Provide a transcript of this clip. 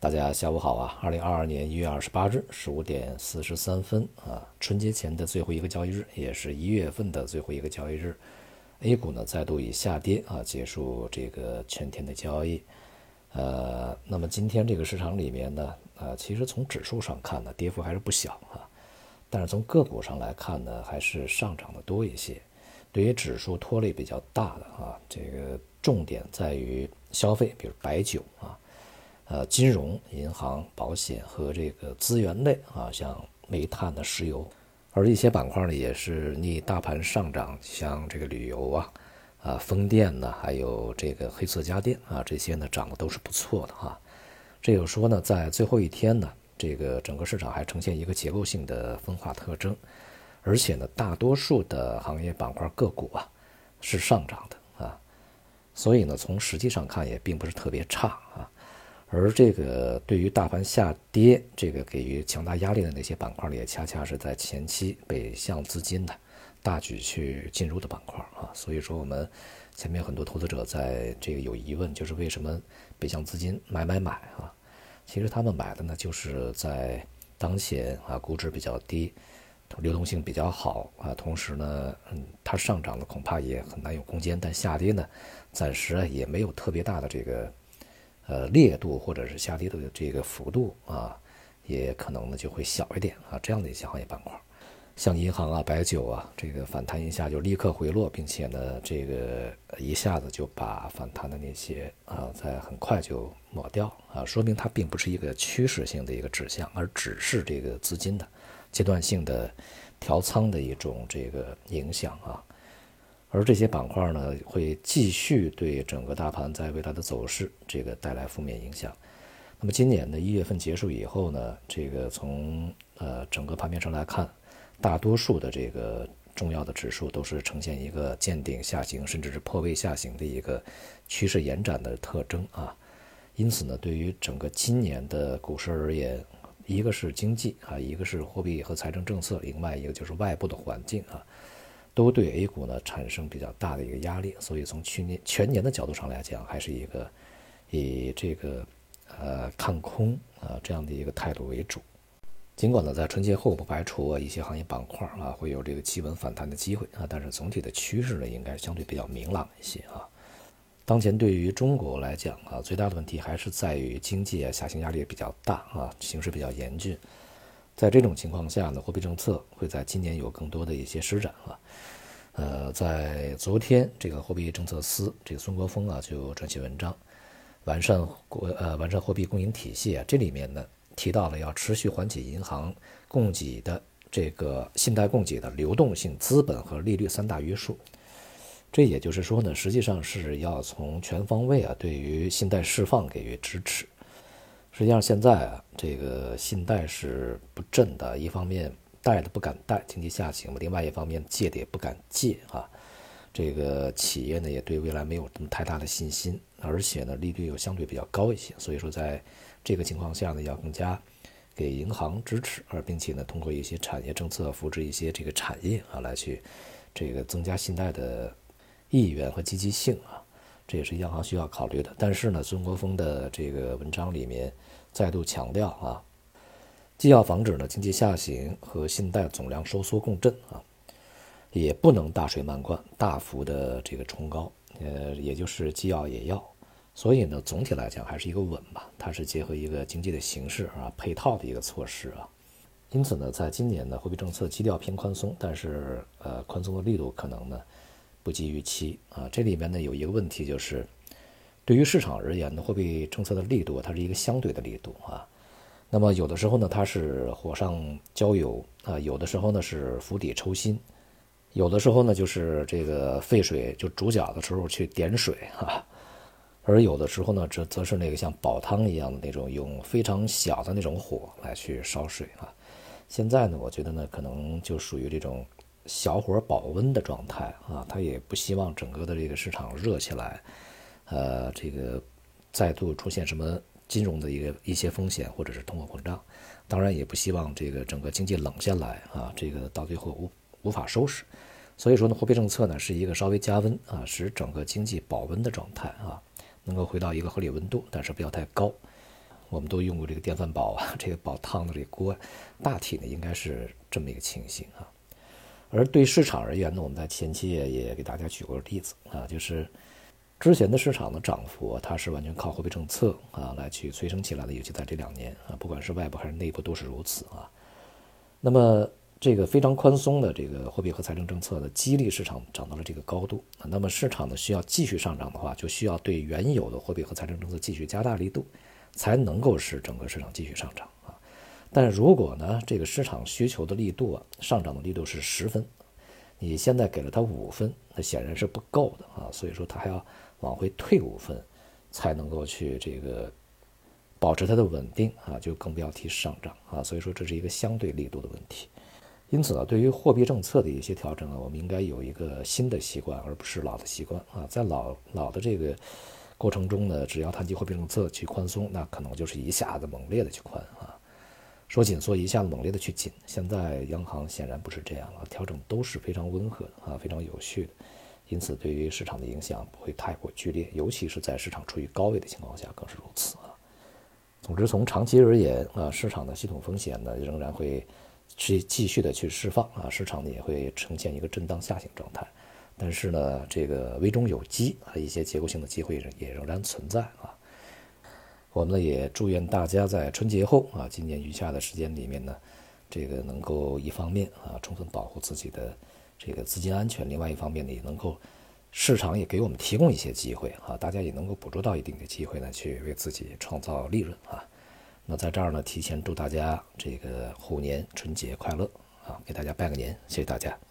大家下午好啊！二零二二年一月二十八日十五点四十三分啊，春节前的最后一个交易日，也是一月份的最后一个交易日，A 股呢再度以下跌啊结束这个全天的交易。呃，那么今天这个市场里面呢，呃，其实从指数上看呢，跌幅还是不小啊，但是从个股上来看呢，还是上涨的多一些。对于指数拖累比较大的啊，这个重点在于消费，比如白酒啊。呃，金融、银行、保险和这个资源类啊，像煤炭的、石油，而一些板块呢也是逆大盘上涨，像这个旅游啊、啊风电呢，还有这个黑色家电啊，这些呢涨得都是不错的哈。这就说呢，在最后一天呢，这个整个市场还呈现一个结构性的分化特征，而且呢，大多数的行业板块个股啊是上涨的啊，所以呢，从实际上看也并不是特别差啊。而这个对于大盘下跌，这个给予强大压力的那些板块里，也恰恰是在前期北向资金的大举去进入的板块啊。所以说，我们前面很多投资者在这个有疑问，就是为什么北向资金买买买啊？其实他们买的呢，就是在当前啊，估值比较低，流动性比较好啊，同时呢，嗯，它上涨了恐怕也很难有空间，但下跌呢，暂时也没有特别大的这个。呃，烈度或者是下跌的这个幅度啊，也可能呢就会小一点啊。这样的一些行业板块，像银行啊、白酒啊，这个反弹一下就立刻回落，并且呢，这个一下子就把反弹的那些啊，在很快就抹掉啊，说明它并不是一个趋势性的一个指向，而只是这个资金的阶段性的调仓的一种这个影响啊。而这些板块呢，会继续对整个大盘在未来的走势这个带来负面影响。那么今年的一月份结束以后呢，这个从呃整个盘面上来看，大多数的这个重要的指数都是呈现一个见顶下行，甚至是破位下行的一个趋势延展的特征啊。因此呢，对于整个今年的股市而言，一个是经济啊，一个是货币和财政政策，另外一个就是外部的环境啊。都对 A 股呢产生比较大的一个压力，所以从去年全年的角度上来讲，还是一个以这个呃看空啊这样的一个态度为主。尽管呢在春节后不排除一些行业板块啊会有这个企稳反弹的机会啊，但是总体的趋势呢应该相对比较明朗一些啊。当前对于中国来讲啊，最大的问题还是在于经济啊下行压力比较大啊，形势比较严峻。在这种情况下呢，货币政策会在今年有更多的一些施展啊。呃，在昨天，这个货币政策司这个孙国峰啊就撰写文章，完善国呃完善货币供应体系啊。这里面呢提到了要持续缓解银行供给的这个信贷供给的流动性、资本和利率三大约束。这也就是说呢，实际上是要从全方位啊对于信贷释放给予支持。实际上现在啊，这个信贷是不振的，一方面贷的不敢贷，经济下行嘛；另外一方面借的也不敢借啊。这个企业呢也对未来没有什么太大的信心，而且呢利率又相对比较高一些，所以说在这个情况下呢，要更加给银行支持，而并且呢通过一些产业政策扶持一些这个产业啊，来去这个增加信贷的意愿和积极性啊。这也是央行需要考虑的，但是呢，孙国峰的这个文章里面再度强调啊，既要防止呢经济下行和信贷总量收缩共振啊，也不能大水漫灌，大幅的这个冲高，呃，也就是既要也要，所以呢，总体来讲还是一个稳吧，它是结合一个经济的形势啊配套的一个措施啊，因此呢，在今年呢，货币政策基调偏宽松，但是呃，宽松的力度可能呢。不及预期啊！这里面呢有一个问题，就是对于市场而言呢，货币政策的力度它是一个相对的力度啊。那么有的时候呢，它是火上浇油啊；有的时候呢是釜底抽薪；有的时候呢就是这个沸水就煮饺的时候去点水啊；而有的时候呢，则则是那个像煲汤一样的那种，用非常小的那种火来去烧水啊。现在呢，我觉得呢，可能就属于这种。小火保温的状态啊，他也不希望整个的这个市场热起来，呃，这个再度出现什么金融的一个一些风险或者是通货膨胀，当然也不希望这个整个经济冷下来啊，这个到最后无无法收拾。所以说呢，货币政策呢是一个稍微加温啊，使整个经济保温的状态啊，能够回到一个合理温度，但是不要太高。我们都用过这个电饭煲啊，这个煲汤的这个锅，大体呢应该是这么一个情形啊。而对市场而言呢，我们在前期也也给大家举过例子啊，就是之前的市场的涨幅，它是完全靠货币政策啊来去催生起来的，尤其在这两年啊，不管是外部还是内部都是如此啊。那么这个非常宽松的这个货币和财政政策的激励市场涨到了这个高度，那么市场呢需要继续上涨的话，就需要对原有的货币和财政政策继续加大力度。才能够使整个市场继续上涨！但是如果呢，这个市场需求的力度啊，上涨的力度是十分，你现在给了它五分，那显然是不够的啊！所以说它还要往回退五分，才能够去这个保持它的稳定啊，就更不要提上涨啊！所以说这是一个相对力度的问题。因此呢，对于货币政策的一些调整啊，我们应该有一个新的习惯，而不是老的习惯啊，在老老的这个。过程中呢，只要谈及货币政策去宽松，那可能就是一下子猛烈的去宽；说紧缩，一下子猛烈的去紧。现在央行显然不是这样了，调整都是非常温和的啊，非常有序的，因此对于市场的影响不会太过剧烈，尤其是在市场处于高位的情况下更是如此啊。总之，从长期而言啊，市场的系统风险呢仍然会去继续的去释放啊，市场呢也会呈现一个震荡下行状态。但是呢，这个危中有机啊，一些结构性的机会也仍然存在啊。我们呢也祝愿大家在春节后啊，今年余下的时间里面呢，这个能够一方面啊充分保护自己的这个资金安全，另外一方面呢也能够市场也给我们提供一些机会啊，大家也能够捕捉到一定的机会呢，去为自己创造利润啊。那在这儿呢，提前祝大家这个虎年春节快乐啊，给大家拜个年，谢谢大家。